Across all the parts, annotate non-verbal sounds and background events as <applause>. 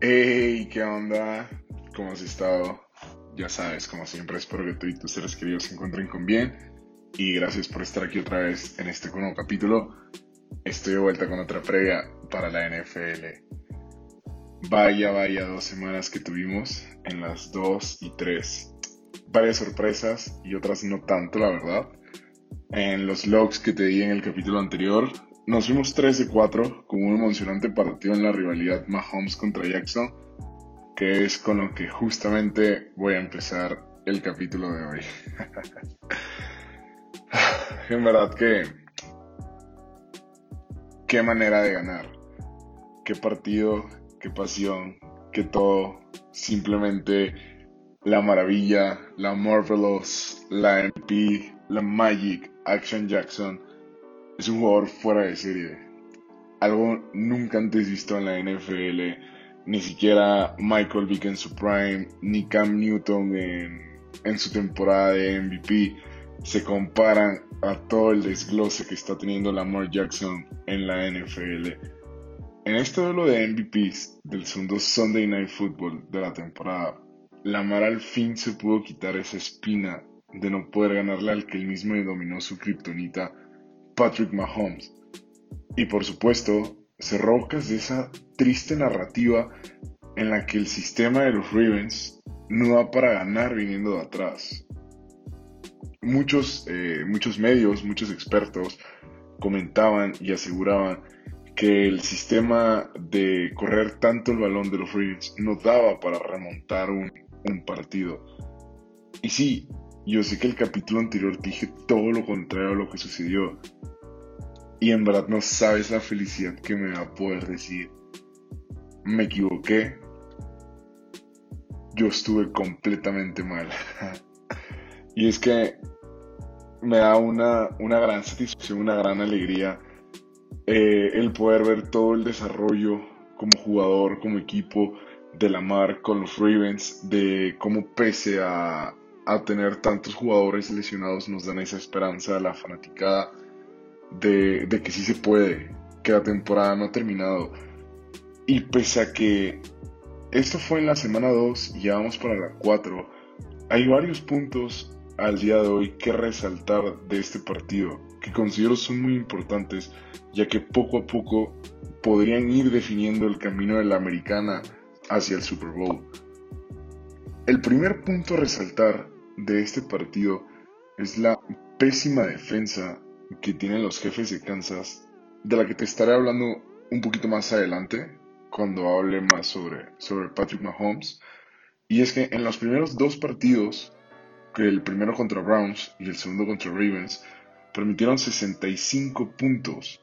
Hey, ¿qué onda? ¿Cómo has estado? Ya sabes, como siempre, espero que tú y tus seres queridos se encuentren con bien. Y gracias por estar aquí otra vez en este nuevo capítulo. Estoy de vuelta con otra previa para la NFL. Vaya, vaya dos semanas que tuvimos en las 2 y 3. Varias sorpresas y otras no tanto, la verdad. En los logs que te di en el capítulo anterior, nos fuimos 3 de 4 con un emocionante partido en la rivalidad Mahomes contra Jackson, que es con lo que justamente voy a empezar el capítulo de hoy. <laughs> en verdad que... Qué manera de ganar. Qué partido, qué pasión, qué todo. Simplemente la maravilla, la marvelous, la MP, la magic, Action Jackson es un jugador fuera de serie. Algo nunca antes visto en la NFL. Ni siquiera Michael Vick en su prime, ni Cam Newton en, su temporada de MVP se comparan a todo el desglose que está teniendo Lamar Jackson en la NFL. En este duelo de MVPs del segundo Sunday Night Football de la temporada, Lamar al fin se pudo quitar esa espina de no poder ganarle al que él mismo dominó su kriptonita Patrick Mahomes. Y por supuesto, se rocas de esa triste narrativa en la que el sistema de los Ravens no va para ganar viniendo de atrás. Muchos, eh, muchos medios, muchos expertos comentaban y aseguraban que el sistema de correr tanto el balón de los Ravens no daba para remontar un, un partido. Y sí, yo sé que el capítulo anterior dije todo lo contrario a lo que sucedió. Y en verdad no sabes la felicidad que me va a poder decir. Me equivoqué. Yo estuve completamente mal. <laughs> y es que me da una, una gran satisfacción, una gran alegría eh, el poder ver todo el desarrollo como jugador, como equipo de la mar con los Ravens, de cómo pese a, a tener tantos jugadores lesionados nos dan esa esperanza a la fanaticada de, que sí se puede, que la temporada no ha terminado. Y pese a que esto fue en la semana 2 y ya vamos para la 4, hay varios puntos al día de hoy que resaltar de este partido que considero son muy importantes ya que poco a poco podrían ir definiendo el camino de la americana hacia el Super Bowl. El primer punto a resaltar de este partido es la pésima defensa que tienen los jefes de Kansas, de la que te estaré hablando un poquito más adelante, cuando hable más sobre, sobre Patrick Mahomes. Y es que en los primeros dos partidos, el primero contra Browns y el segundo contra Ravens, permitieron 65 puntos.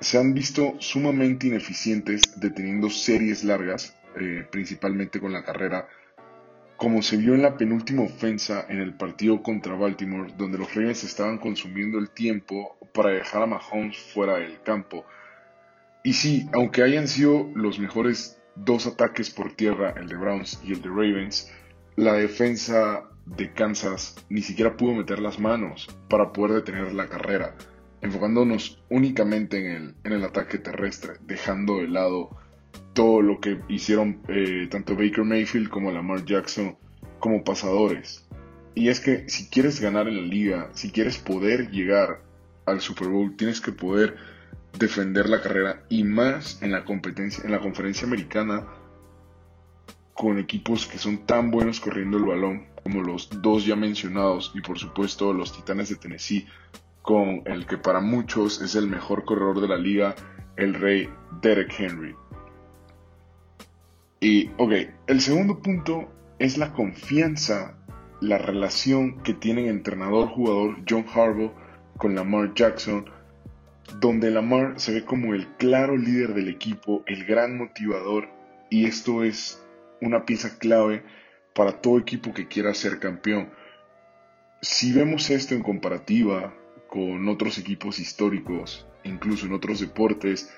Se han visto sumamente ineficientes deteniendo series largas, eh, principalmente con la carrera, como se vio en la penúltima ofensa en el partido contra Baltimore, donde los Ravens estaban consumiendo el tiempo para dejar a Mahomes fuera del campo. Y sí, aunque hayan sido los mejores dos ataques por tierra, el de Browns y el de Ravens, la defensa de Kansas ni siquiera pudo meter las manos para poder detener la carrera, enfocándonos únicamente en el, en el ataque terrestre, dejando de lado todo lo que hicieron eh, tanto Baker Mayfield como Lamar Jackson como pasadores. Y es que si quieres ganar en la liga, si quieres poder llegar al Super Bowl, tienes que poder defender la carrera y más en la competencia, en la conferencia americana, con equipos que son tan buenos corriendo el balón como los dos ya mencionados y por supuesto los Titanes de Tennessee, con el que para muchos es el mejor corredor de la liga, el rey Derek Henry. Y, ok, el segundo punto es la confianza, la relación que tiene el entrenador-jugador John Harbaugh con Lamar Jackson, donde Lamar se ve como el claro líder del equipo, el gran motivador, y esto es una pieza clave para todo equipo que quiera ser campeón. Si vemos esto en comparativa con otros equipos históricos, incluso en otros deportes,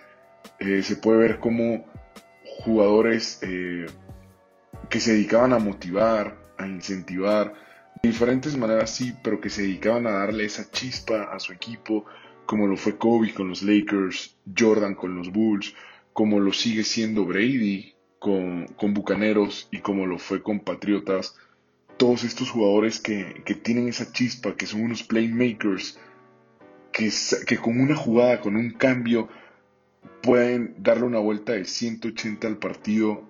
eh, se puede ver como jugadores eh, que se dedicaban a motivar, a incentivar, de diferentes maneras sí, pero que se dedicaban a darle esa chispa a su equipo, como lo fue Kobe con los Lakers, Jordan con los Bulls, como lo sigue siendo Brady con, con Bucaneros y como lo fue con Patriotas, todos estos jugadores que, que tienen esa chispa, que son unos playmakers, que, que con una jugada, con un cambio, pueden darle una vuelta de 180 al partido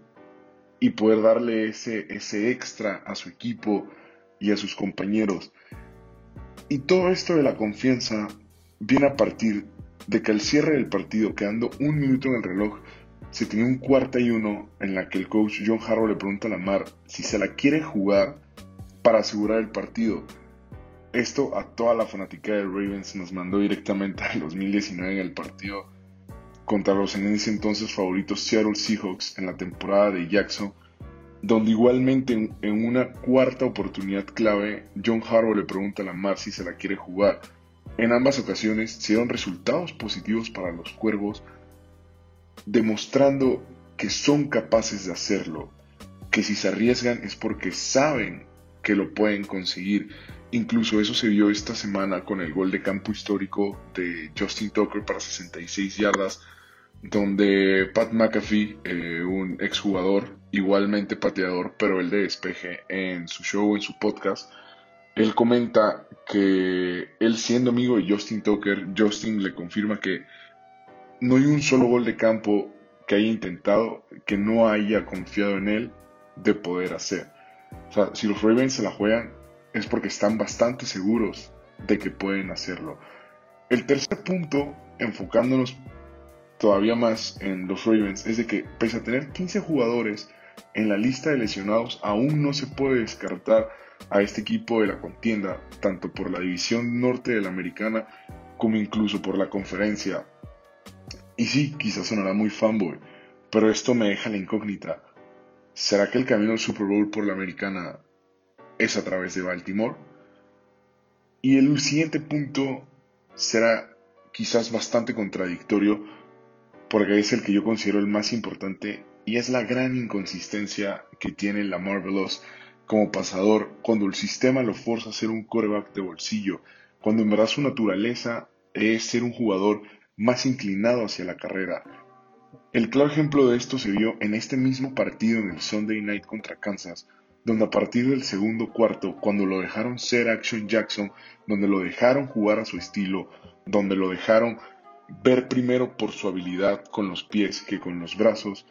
y poder darle ese, ese extra a su equipo y a sus compañeros. Y todo esto de la confianza viene a partir de que al cierre del partido, quedando un minuto en el reloj, se tenía un cuarta y uno en la que el coach John Harrow le pregunta a Lamar si se la quiere jugar para asegurar el partido. Esto a toda la fanática de Ravens nos mandó directamente al 2019 en el partido contra los en ese entonces favoritos Seattle Seahawks en la temporada de Jackson, donde igualmente en, una cuarta oportunidad clave John Harbaugh le pregunta a Lamar si se la quiere jugar. En ambas ocasiones se dieron resultados positivos para los cuervos, demostrando que son capaces de hacerlo, que si se arriesgan es porque saben que lo pueden conseguir. Incluso eso se vio esta semana con el gol de campo histórico de Justin Tucker para 66 yardas donde Pat McAfee, eh, un exjugador, igualmente pateador, pero el de despeje, en su show, en su podcast, él comenta que él siendo amigo de Justin Tucker, Justin le confirma que no hay un solo gol de campo que haya intentado, que no haya confiado en él de poder hacer. O sea, si los Ravens se la juegan es porque están bastante seguros de que pueden hacerlo. El tercer punto, enfocándonos todavía más en los Ravens es de que pese a tener 15 jugadores en la lista de lesionados, aún no se puede descartar a este equipo de la contienda, tanto por la división norte de la americana como incluso por la conferencia. Y sí, quizás sonará muy fanboy, pero esto me deja la incógnita. ¿Será que el camino al Super Bowl por la americana es a través de Baltimore? Y el siguiente punto será quizás bastante contradictorio, porque es el que yo considero el más importante y es la gran inconsistencia que tiene la Marvelous como pasador cuando el sistema lo forza a ser un coreback de bolsillo, cuando en verdad su naturaleza es ser un jugador más inclinado hacia la carrera. El claro ejemplo de esto se vio en este mismo partido en el Sunday Night contra Kansas, donde a partir del segundo cuarto, cuando lo dejaron ser Action Jackson, donde lo dejaron jugar a su estilo, donde lo dejaron ver primero por su habilidad con los pies que con los brazos,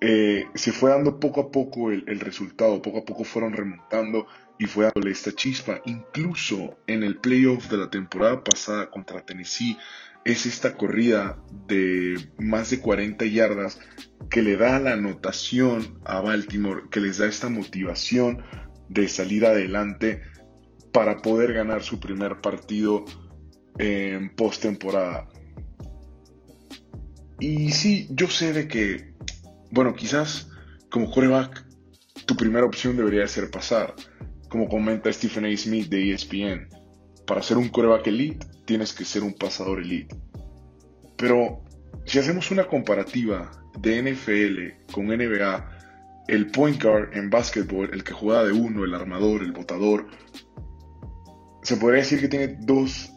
eh, se fue dando poco a poco el, resultado, poco a poco fueron remontando y fue dándole esta chispa. Incluso en el playoff de la temporada pasada contra Tennessee, es esta corrida de más de 40 yardas que le da la anotación a Baltimore, que les da esta motivación de salir adelante para poder ganar su primer partido en postemporada. Y sí, yo sé de que, bueno, quizás como coreback, tu primera opción debería ser pasar. Como comenta Stephen A. Smith de ESPN, para ser un coreback elite tienes que ser un pasador elite. Pero si hacemos una comparativa de NFL con NBA, el point guard en básquetbol, el que juega de uno, el armador, el botador, se podría decir que tiene dos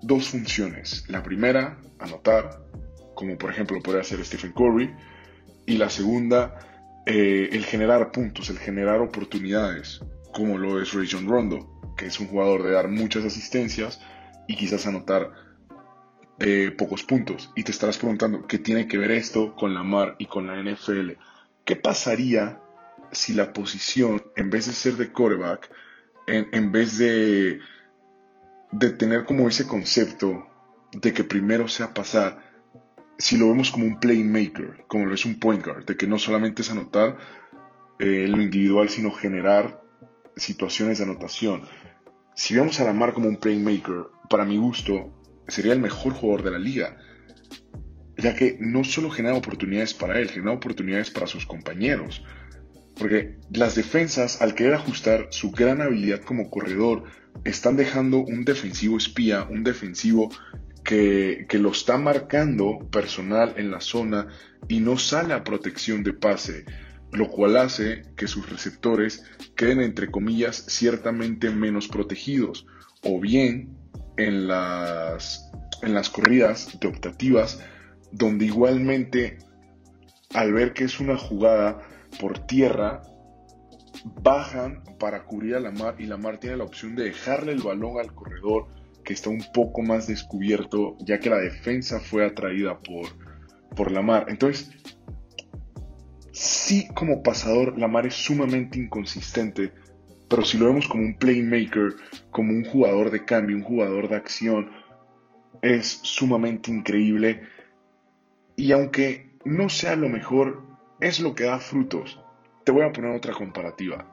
dos funciones. La primera, anotar, como por ejemplo puede hacer Stephen Curry. Y la segunda, eh, el generar puntos, el generar oportunidades, como lo es Rajon Rondo, que es un jugador de dar muchas asistencias y quizás anotar eh, pocos puntos. Y te estarás preguntando, ¿qué tiene que ver esto con la MAR y con la NFL? ¿Qué pasaría si la posición, en vez de ser de quarterback, en vez de de tener como ese concepto de que primero sea pasar, si lo vemos como un playmaker, como lo es un point guard, de que no solamente es anotar eh, lo individual, sino generar situaciones de anotación. Si vemos a Lamar como un playmaker, para mi gusto, sería el mejor jugador de la liga, ya que no solo genera oportunidades para él, genera oportunidades para sus compañeros. Porque las defensas, al querer ajustar su gran habilidad como corredor, están dejando un defensivo espía, un defensivo que, lo está marcando personal en la zona y no sale a protección de pase, lo cual hace que sus receptores queden entre comillas ciertamente menos protegidos o bien en las, en las corridas de optativas donde igualmente al ver que es una jugada por tierra, bajan para cubrir a Lamar y Lamar tiene la opción de dejarle el balón al corredor que está un poco más descubierto ya que la defensa fue atraída por, por Lamar. Entonces, sí como pasador Lamar es sumamente inconsistente, pero si lo vemos como un playmaker, como un jugador de cambio, un jugador de acción, es sumamente increíble. Y aunque no sea lo mejor, es lo que da frutos. Te voy a poner otra comparativa.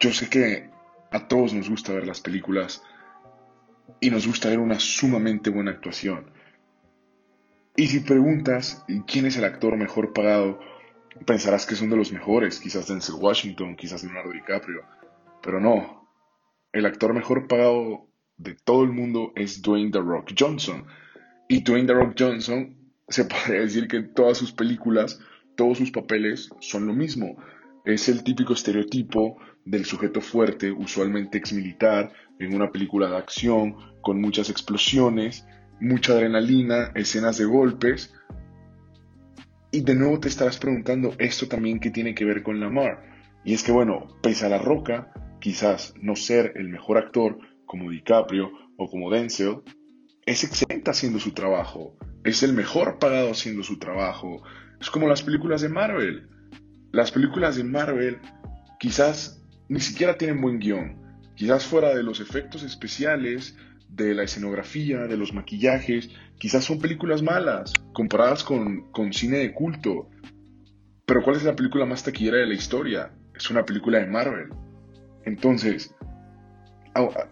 Yo sé que a todos nos gusta ver las películas y nos gusta ver una sumamente buena actuación. Y si preguntas quién es el actor mejor pagado, pensarás que son de los mejores, quizás Denzel Washington, quizás Leonardo DiCaprio, pero no. El actor mejor pagado de todo el mundo es Dwayne The Rock Johnson. Y Dwayne The Rock Johnson se <laughs> podría decir que en todas sus películas todos sus papeles son lo mismo. Es el típico estereotipo del sujeto fuerte, usualmente exmilitar, en una película de acción, con muchas explosiones, mucha adrenalina, escenas de golpes. Y de nuevo te estarás preguntando esto también qué tiene que ver con Lamar. Y es que bueno, pese a la roca, quizás no ser el mejor actor como DiCaprio o como Denzel, es excelente haciendo su trabajo, es el mejor pagado haciendo su trabajo, es como las películas de Marvel. Las películas de Marvel quizás ni siquiera tienen buen guion. Quizás fuera de los efectos especiales, de la escenografía, de los maquillajes, quizás son películas malas comparadas con, con cine de culto. Pero ¿cuál es la película más taquillera de la historia? Es una película de Marvel. Entonces, <laughs> va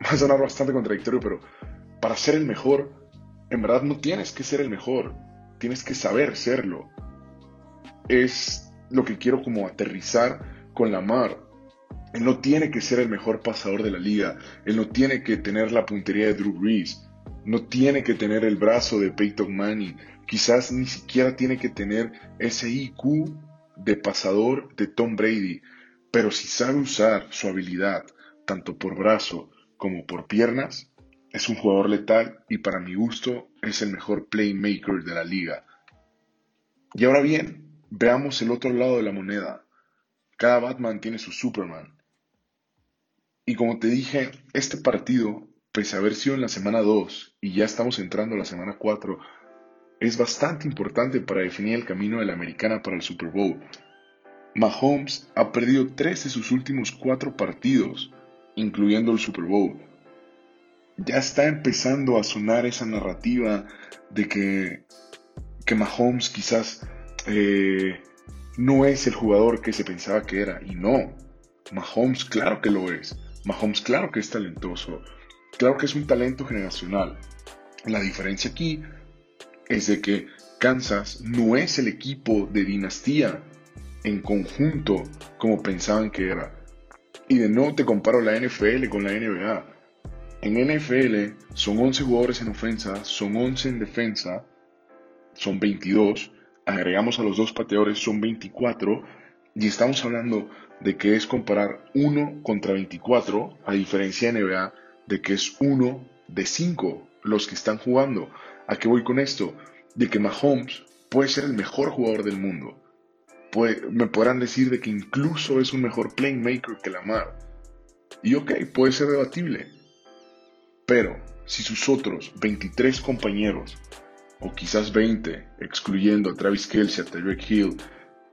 a sonar bastante contradictorio, pero para ser el mejor, en verdad no tienes que ser el mejor tienes que saber serlo. Es lo que quiero como aterrizar con Lamar. Él no tiene que ser el mejor pasador de la liga. Él no tiene que tener la puntería de Drew Brees. No tiene que tener el brazo de Peyton Manning. Quizás ni siquiera tiene que tener ese IQ de pasador de Tom Brady. Pero si sabe usar su habilidad, tanto por brazo como por piernas, es un jugador letal y para mi gusto es el mejor playmaker de la liga. Y ahora bien, veamos el otro lado de la moneda. Cada Batman tiene su Superman. Y como te dije, este partido, pese a haber sido en la semana 2 y ya estamos entrando a la semana 4, es bastante importante para definir el camino de la americana para el Super Bowl. Mahomes ha perdido tres de sus últimos cuatro partidos, incluyendo el Super Bowl ya está empezando a sonar esa narrativa de que, que Mahomes quizás eh, no es el jugador que se pensaba que era. Y no, Mahomes claro que lo es. Mahomes claro que es talentoso. Claro que es un talento generacional. La diferencia aquí es de que Kansas no es el equipo de dinastía en conjunto como pensaban que era. Y de nuevo te comparo la NFL con la NBA. En NFL son 11 jugadores en ofensa, son 11 en defensa, son 22. Agregamos a los dos pateadores, son 24. Y estamos hablando de que es comparar 1 contra 24, a diferencia de NBA, de que es 1 de 5 los que están jugando. ¿A qué voy con esto? De que Mahomes puede ser el mejor jugador del mundo. me podrán decir de que incluso es un mejor playmaker que Lamar. Y ok, puede ser debatible. Pero si sus otros 23 compañeros, o quizás 20, excluyendo a Travis Kelsey, a Tyreek Hill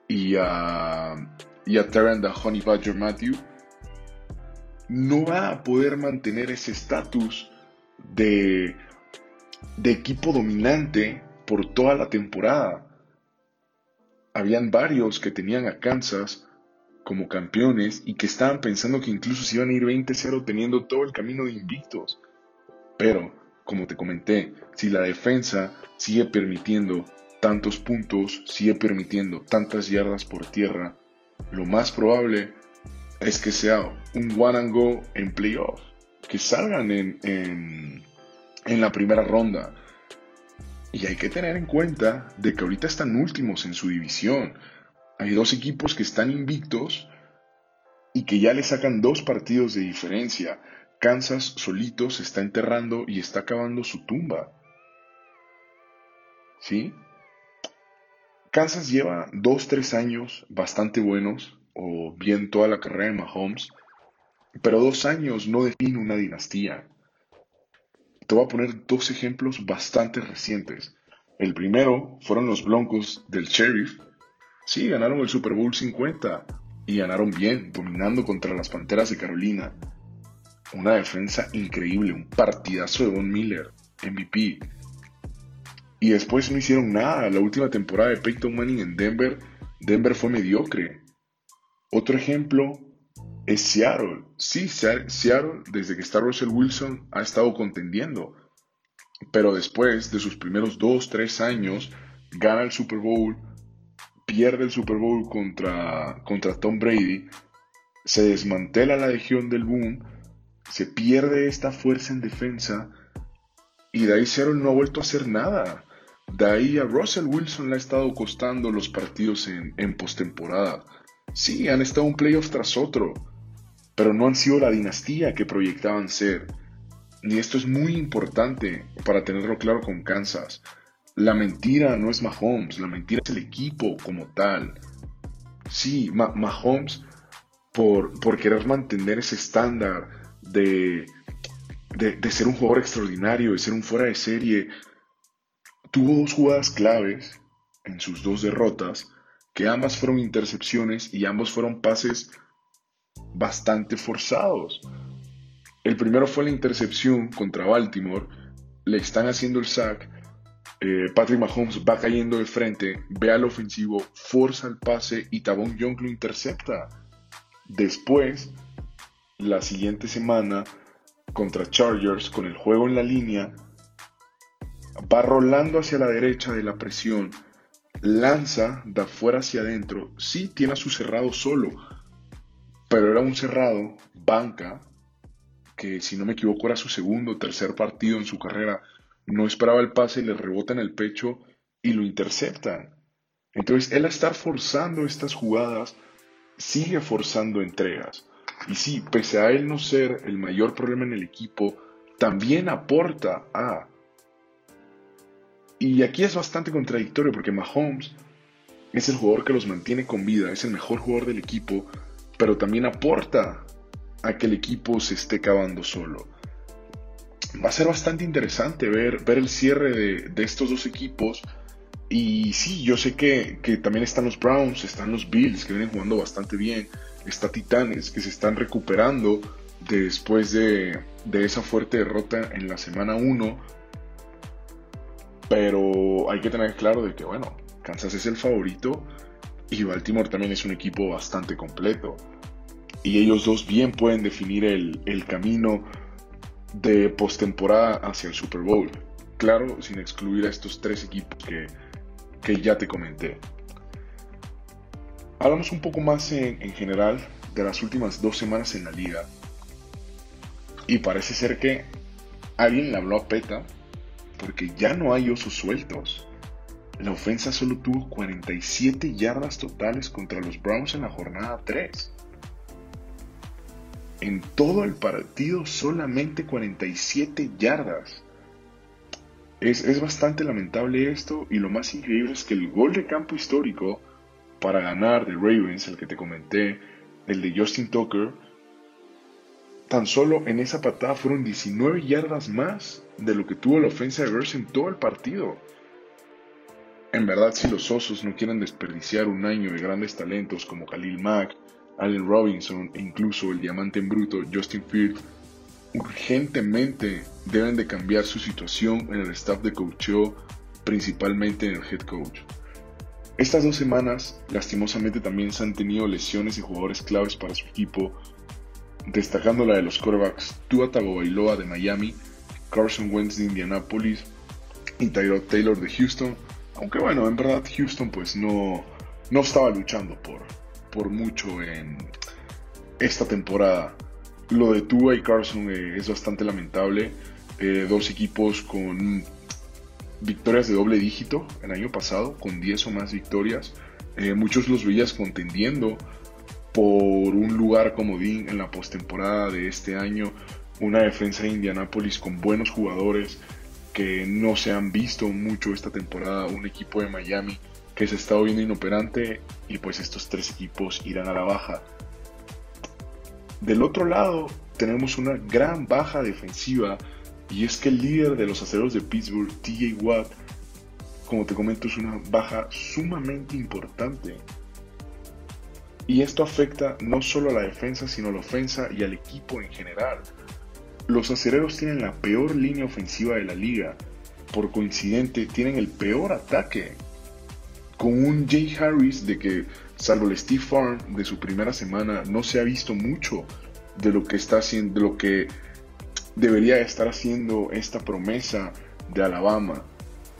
y a, y a Honey Badger Matthew, no va a poder mantener ese estatus de, de equipo dominante por toda la temporada. Habían varios que tenían a Kansas como campeones y que estaban pensando que incluso se iban a ir 20-0 teniendo todo el camino de invictos. Pero, como te comenté, si la defensa sigue permitiendo tantos puntos, sigue permitiendo tantas yardas por tierra, lo más probable es que sea un one and go en playoff, que salgan en, en, la primera ronda. Y hay que tener en cuenta de que ahorita están últimos en su división. Hay dos equipos que están invictos y que ya le sacan dos partidos de diferencia. Kansas solito se está enterrando y está cavando su tumba. ¿Sí? Kansas lleva dos, tres años bastante buenos, o bien toda la carrera de Mahomes, pero dos años no define una dinastía. Te voy a poner dos ejemplos bastante recientes. El primero fueron los Broncos del Sheriff. Sí, ganaron el Super Bowl 50 y ganaron bien, dominando contra las Panteras de Carolina. Una defensa increíble, un partidazo de Von Miller, MVP. Y después no hicieron nada. La última temporada de Peyton Manning en Denver, Denver fue mediocre. Otro ejemplo es Seattle. Sí, Seattle, desde que está Russell Wilson, ha estado contendiendo. Pero después de sus primeros dos, tres años, gana el Super Bowl, pierde el Super Bowl contra, contra Tom Brady, se desmantela la legión del boom, se pierde esta fuerza en defensa y de ahí no ha vuelto a hacer nada. De ahí a Russell Wilson le ha estado costando los partidos en, en postemporada. Sí, han estado un playoff tras otro, pero no han sido la dinastía que proyectaban ser. Y esto es muy importante para tenerlo claro con Kansas. La mentira no es Mahomes, la mentira es el equipo como tal. Sí, Mahomes, por, por querer mantener ese estándar de, de, ser un jugador extraordinario, de ser un fuera de serie, tuvo dos jugadas claves en sus dos derrotas, que ambas fueron intercepciones y ambos fueron pases bastante forzados. El primero fue la intercepción contra Baltimore, le están haciendo el sack, eh, Patrick Mahomes va cayendo de frente, ve al ofensivo, forza el pase y Tabón Young lo intercepta. Después, la siguiente semana, contra Chargers, con el juego en la línea, va rolando hacia la derecha de la presión, lanza de afuera hacia adentro, sí tiene a su cerrado solo, pero era un cerrado, banca, que si no me equivoco era su segundo o tercer partido en su carrera, no esperaba el pase, le rebota en el pecho y lo interceptan. Entonces él a estar forzando estas jugadas, sigue forzando entregas. Y sí, pese a él no ser el mayor problema en el equipo, también aporta a... Y aquí es bastante contradictorio porque Mahomes es el jugador que los mantiene con vida, es el mejor jugador del equipo, pero también aporta a que el equipo se esté cavando solo. Va a ser bastante interesante ver, ver el cierre de, estos dos equipos. Y sí, yo sé que, que, también están los Browns, están los Bills, que vienen jugando bastante bien. Está Titanes, que se están recuperando después de, de esa fuerte derrota en la semana 1. Pero hay que tener claro de que, bueno, Kansas es el favorito y Baltimore también es un equipo bastante completo. Y ellos dos bien pueden definir el, camino de postemporada hacia el Super Bowl. Claro, sin excluir a estos tres equipos que, que ya te comenté. Hablamos un poco más en, en general de las últimas dos semanas en la liga. Y parece ser que alguien le habló a Peta porque ya no hay osos sueltos. La ofensa solo tuvo 47 yardas totales contra los Browns en la jornada 3. En todo el partido solamente 47 yardas. Es, bastante lamentable esto y lo más increíble es que el gol de campo histórico para ganar de Ravens, el que te comenté, el de Justin Tucker, tan solo en esa patada fueron 19 yardas más de lo que tuvo la ofensa de Bears en todo el partido. En verdad, si los Osos no quieren desperdiciar un año de grandes talentos como Khalil Mack, Allen Robinson e incluso el diamante en bruto Justin Field, urgentemente deben de cambiar su situación en el staff de coaching, principalmente en el head coach. Estas dos semanas, lastimosamente, también se han tenido lesiones de jugadores claves para su equipo, destacando la de los quarterbacks Tua Tagovailoa de Miami, Carson Wentz de Indianapolis y Tyrod Taylor de Houston, aunque bueno, en verdad Houston pues no, no estaba luchando por, por mucho en esta temporada. Lo de Tua y Carson eh, es bastante lamentable. Eh, dos equipos con victorias de doble dígito el año pasado, con 10 o más victorias. Eh, muchos los veías contendiendo por un lugar comodín en la postemporada de este año. Una defensa de Indianapolis con buenos jugadores que no se han visto mucho esta temporada. Un equipo de Miami que se está viendo inoperante y pues estos tres equipos irán a la baja. Del otro lado tenemos una gran baja defensiva y es que el líder de los aceros de Pittsburgh, TJ Watt, como te comento, es una baja sumamente importante. Y esto afecta no solo a la defensa, sino a la ofensa y al equipo en general. Los acereros tienen la peor línea ofensiva de la liga. Por coincidente, tienen el peor ataque. Con un Jay Harris de que, salvo el Steve Farm de su primera semana, no se ha visto mucho de lo que está haciendo, de lo que debería estar haciendo esta promesa de Alabama,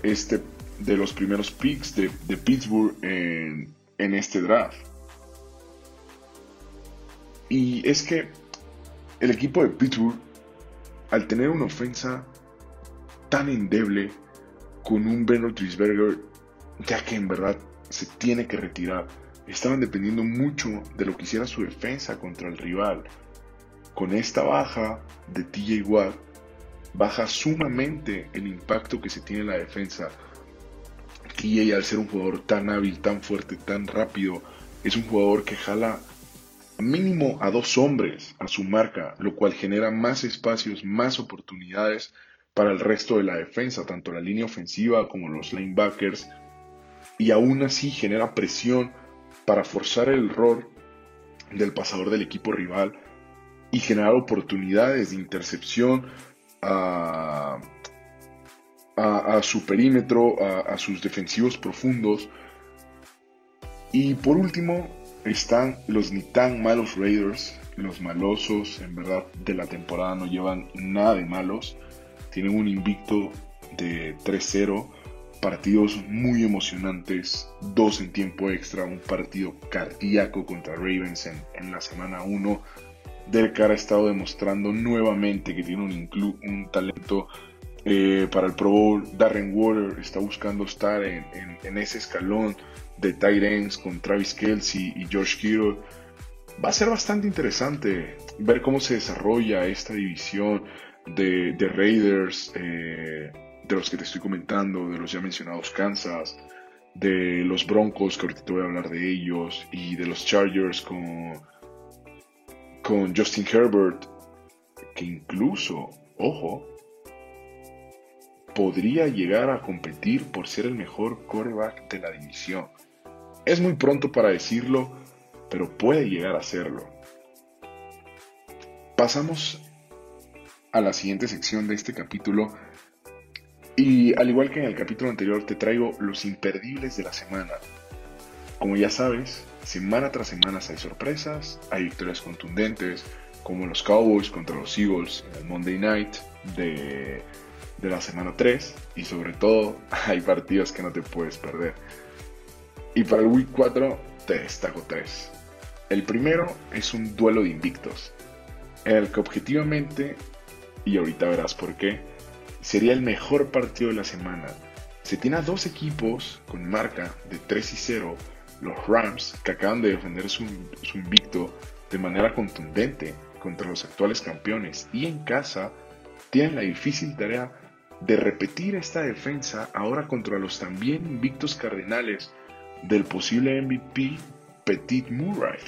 este de los primeros picks de, Pittsburgh en, en este draft. Y es que el equipo de Pittsburgh, al tener una ofensa tan endeble, con un Ben Roethlisberger, ya que en verdad se tiene que retirar, estaban dependiendo mucho de lo que hiciera su defensa contra el rival. Con esta baja de TJ Watt, baja sumamente el impacto que se tiene en la defensa. TJ al ser un jugador tan hábil, tan fuerte, tan rápido, es un jugador que jala mínimo a dos hombres a su marca, lo cual genera más espacios, más oportunidades para el resto de la defensa, tanto la línea ofensiva como los linebackers, y aún así genera presión para forzar el error del pasador del equipo rival y generar oportunidades de intercepción a, su perímetro, a, sus defensivos profundos. Y por último están los ni tan malos Raiders, los malosos en verdad de la temporada no llevan nada de malos, tienen un invicto de 3-0 partidos muy emocionantes, dos en tiempo extra, un partido cardíaco contra Ravens en, la semana 1, Derek Carr ha estado demostrando nuevamente que tiene un, un talento eh, para el Pro Bowl. Darren Water está buscando estar en, ese escalón de tight ends con Travis Kelsey y George Kittle. Va a ser bastante interesante ver cómo se desarrolla esta división de, Raiders, eh, de los que te estoy comentando, de los ya mencionados Kansas, de los Broncos, que ahorita te voy a hablar de ellos, y de los Chargers con con Justin Herbert, que incluso, ojo, podría llegar a competir por ser el mejor quarterback de la división. Es muy pronto para decirlo, pero puede llegar a serlo. Pasamos a la siguiente sección de este capítulo y al igual que en el capítulo anterior te traigo los imperdibles de la semana. Como ya sabes, semana tras semana hay sorpresas, hay victorias contundentes, como los Cowboys contra los Eagles en el Monday Night de, de la semana 3, y sobre todo <laughs> hay partidos que no te puedes perder. Y para el Week 4 te destaco 3. El primero es un duelo de invictos, en el que objetivamente, y ahorita verás por qué, sería el mejor partido de la semana. Se tiene a dos equipos con marca de 3 y 0 los Rams, que acaban de defender su, invicto de manera contundente contra los actuales campeones y en casa, tienen la difícil tarea de repetir esta defensa ahora contra los también invictos Cardenales del posible MVP Petit Murray.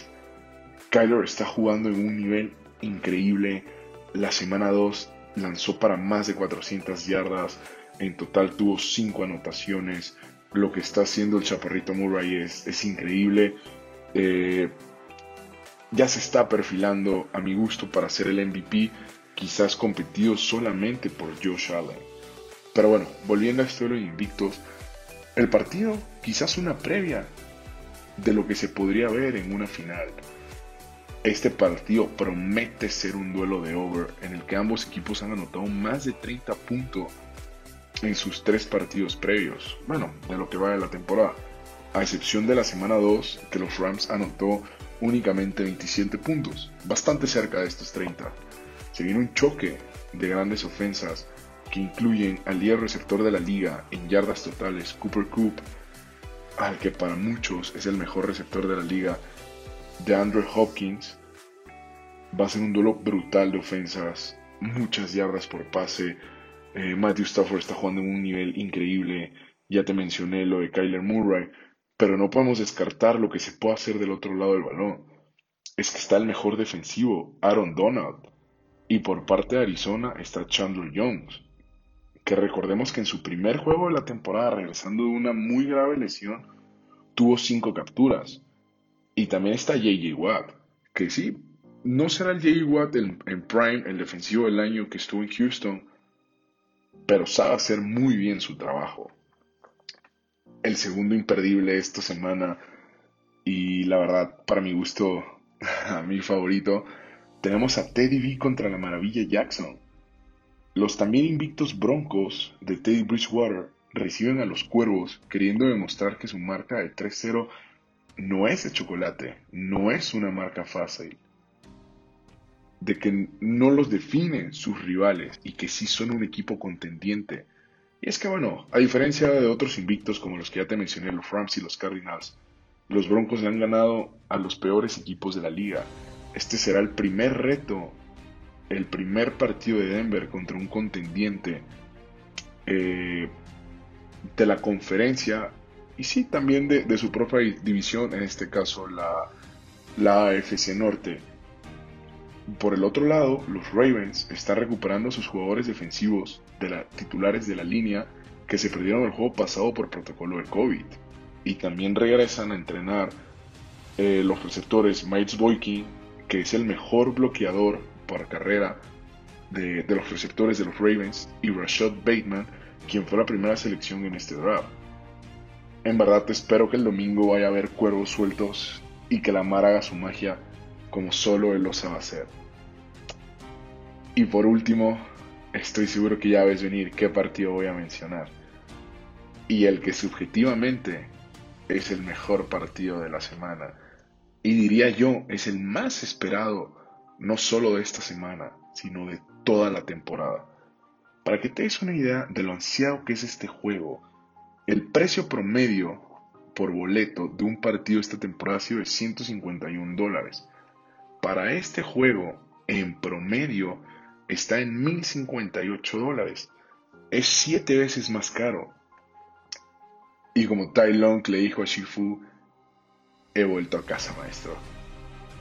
Kyler está jugando en un nivel increíble. La semana 2 lanzó para más de 400 yardas. En total tuvo 5 anotaciones lo que está haciendo el Chaparrito Murray es, increíble. Eh, ya se está perfilando a mi gusto para ser el MVP, quizás competido solamente por Josh Allen. Pero bueno, volviendo a esto de los invictos, el partido quizás una previa de lo que se podría ver en una final. Este partido promete ser un duelo de over en el que ambos equipos han anotado más de 30 puntos en sus tres partidos previos, bueno, de lo que va de la temporada, a excepción de la semana 2 que los Rams anotó únicamente 27 puntos, bastante cerca de estos 30. Se viene un choque de grandes ofensas que incluyen al líder receptor de la liga en yardas totales, Cooper Coop, al que para muchos es el mejor receptor de la liga, de Andrew Hopkins. Va a ser un duelo brutal de ofensas, muchas yardas por pase, eh, Matthew Stafford está jugando en un nivel increíble. Ya te mencioné lo de Kyler Murray. Pero no podemos descartar lo que se puede hacer del otro lado del balón. Es que está el mejor defensivo, Aaron Donald. Y por parte de Arizona está Chandler Jones. Que recordemos que en su primer juego de la temporada, regresando de una muy grave lesión, tuvo cinco capturas. Y también está JJ Watt, que sí, no será el JJ Watt en, Prime, el defensivo del año que estuvo en Houston, pero sabe hacer muy bien su trabajo. El segundo imperdible esta semana, y la verdad, para mi gusto, <laughs> a mi favorito, tenemos a Teddy B contra la Maravilla Jackson. Los también invictos Broncos de Teddy Bridgewater reciben a los Cuervos queriendo demostrar que su marca de 3-0 no es de chocolate, no es una marca fácil, de que no los definen sus rivales y que sí son un equipo contendiente. Y es que bueno, a diferencia de otros invictos como los que ya te mencioné, los Rams y los Cardinals, los Broncos le han ganado a los peores equipos de la liga. Este será el primer reto, el primer partido de Denver contra un contendiente eh, de la conferencia y sí, también de, su propia división, en este caso la, la AFC Norte. Por el otro lado, los Ravens están recuperando a sus jugadores defensivos de la, titulares de la línea que se perdieron el juego pasado por protocolo de COVID. Y también regresan a entrenar eh, los receptores Miles Boykin, que es el mejor bloqueador por carrera de, de los receptores de los Ravens, y Rashad Bateman, quien fue la primera selección en este draft. En verdad espero que el domingo vaya a haber cuervos sueltos y que la mar haga su magia como solo él lo sabe hacer. Y por último, estoy seguro que ya ves venir qué partido voy a mencionar. Y el que subjetivamente es el mejor partido de la semana. Y diría yo, es el más esperado, no solo de esta semana, sino de toda la temporada. Para que te des una idea de lo ansiado que es este juego, el precio promedio por boleto de un partido esta temporada ha sido de 151 dólares. Para este juego, en promedio, está en 1058 dólares. Es 7 veces más caro. Y como Tai Long le dijo a Shifu, he vuelto a casa, maestro.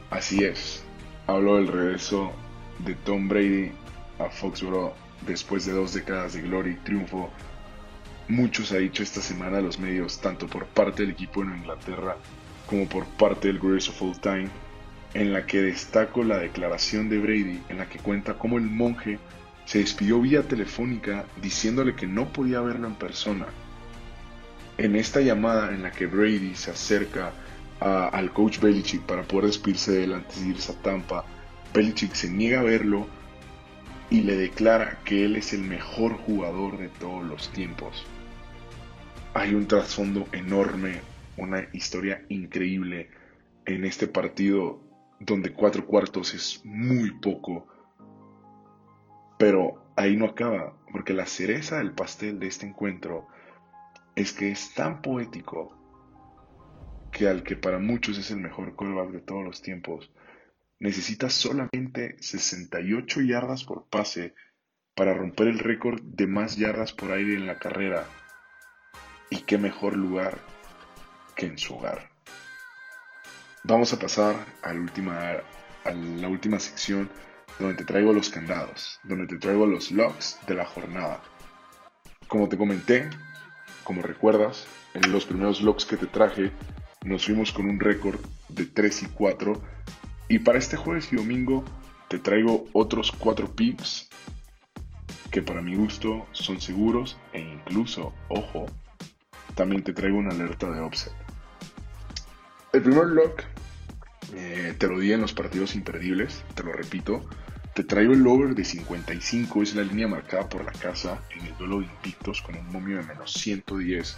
Así es, habló del regreso de Tom Brady a Foxborough después de dos décadas de gloria y triunfo, muchos ha dicho esta semana a los medios, tanto por parte del equipo en Inglaterra como por parte del Greatest of All Time, en la que destaco la declaración de Brady, en la que cuenta cómo el monje se despidió vía telefónica diciéndole que no podía verlo en persona. En esta llamada en la que Brady se acerca al coach Belichick para poder despedirse de antes de irse Tampa, Belichick se niega a verlo y le declara que él es el mejor jugador de todos los tiempos. Hay un trasfondo enorme, una historia increíble en este partido donde cuatro cuartos es muy poco. Pero ahí no acaba, porque la cereza del pastel de este encuentro es que es tan poético que al que para muchos es el mejor callback de todos los tiempos, necesita solamente 68 yardas por pase para romper el récord de más yardas por aire en la carrera. Y qué mejor lugar que en su hogar. Vamos a pasar a la última, sección donde te traigo los candados, donde te traigo los logs de la jornada. Como te comenté, como recuerdas, en los primeros logs que te traje, nos fuimos con un récord de 3 y 4 y para este jueves y domingo te traigo otros cuatro picks que para mi gusto son seguros e incluso, ojo, también te traigo una alerta de offset. El primer lock eh, te lo di en los partidos imperdibles, te lo repito. Te traigo el over de 55, es la línea marcada por la casa en el duelo de invictos con un momio de menos 110.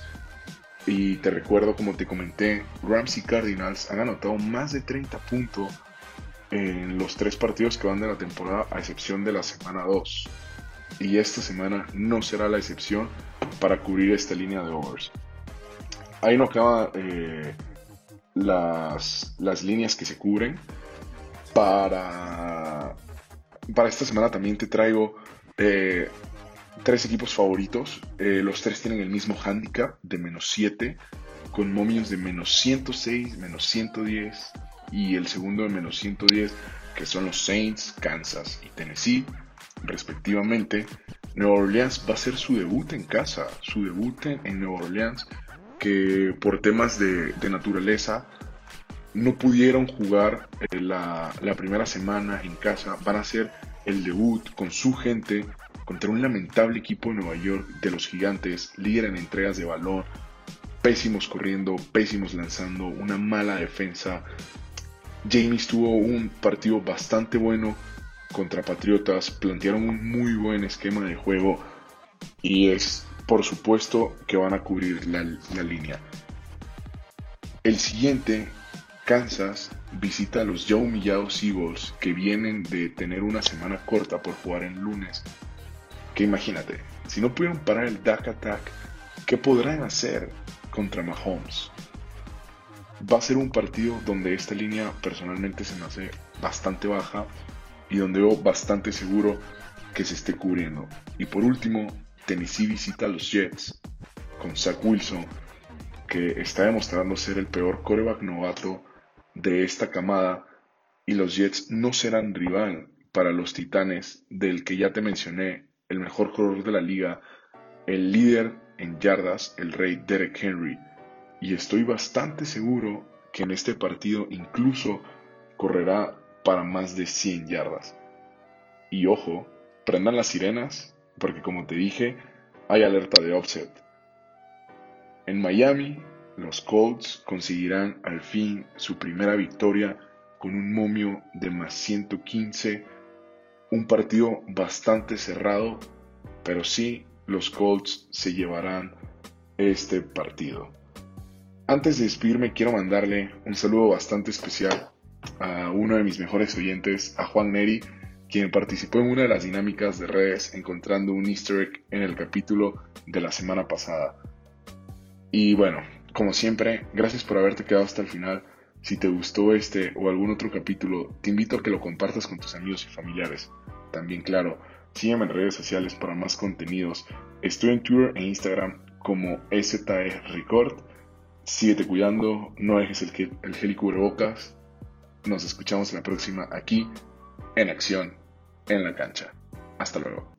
Y te recuerdo, como te comenté, Rams y Cardinals han anotado más de 30 puntos en los tres partidos que van de la temporada, a excepción de la semana 2. Y esta semana no será la excepción para cubrir esta línea de overs. Ahí no acaban eh, las, las líneas que se cubren. Para, para esta semana también te traigo eh, tres equipos favoritos. Eh, los tres tienen el mismo handicap de menos 7. con momios de menos 106, menos 110 y el segundo de menos 110, que son los Saints, Kansas y Tennessee, respectivamente. Nueva Orleans va a ser su debut en casa, su debut en Nueva Orleans, que por temas de, naturaleza no pudieron jugar eh, la, la primera semana en casa, van a hacer el debut con su gente contra un lamentable equipo de Nueva York de los gigantes, líder en entregas de balón, pésimos corriendo, pésimos lanzando, una mala defensa. James tuvo un partido bastante bueno contra Patriotas, plantearon un muy buen esquema de juego y es por supuesto que van a cubrir la, la línea. El siguiente, Kansas, visita a los ya humillados Eagles que vienen de tener una semana corta por jugar en lunes que imagínate, si no pudieron parar el Dark Attack, ¿qué podrán hacer contra Mahomes? Va a ser un partido donde esta línea personalmente se me hace bastante baja y donde veo bastante seguro que se esté cubriendo. Y por último, Tennessee visita a los Jets con Zach Wilson, que está demostrando ser el peor coreback novato de esta camada y los Jets no serán rival para los Titanes del que ya te mencioné el mejor corredor de la liga, el líder en yardas, el rey Derek Henry. Y estoy bastante seguro que en este partido incluso correrá para más de 100 yardas. Y ojo, prendan las sirenas, porque como te dije, hay alerta de offset. En Miami, los Colts conseguirán al fin su primera victoria con un momio de más 115 un partido bastante cerrado, pero sí los Colts se llevarán este partido. Antes de despedirme quiero mandarle un saludo bastante especial a uno de mis mejores oyentes, a Juan Neri, quien participó en una de las dinámicas de redes encontrando un easter egg en el capítulo de la semana pasada. Y bueno, como siempre, gracias por haberte quedado hasta el final. Si te gustó este o algún otro capítulo, te invito a que lo compartas con tus amigos y familiares. También, claro, sígueme en redes sociales para más contenidos. Estoy en Twitter e Instagram como STE Record. Síguete cuidando, no dejes el, el gel y cubrebocas. Nos escuchamos la próxima aquí, en acción, en la cancha. Hasta luego.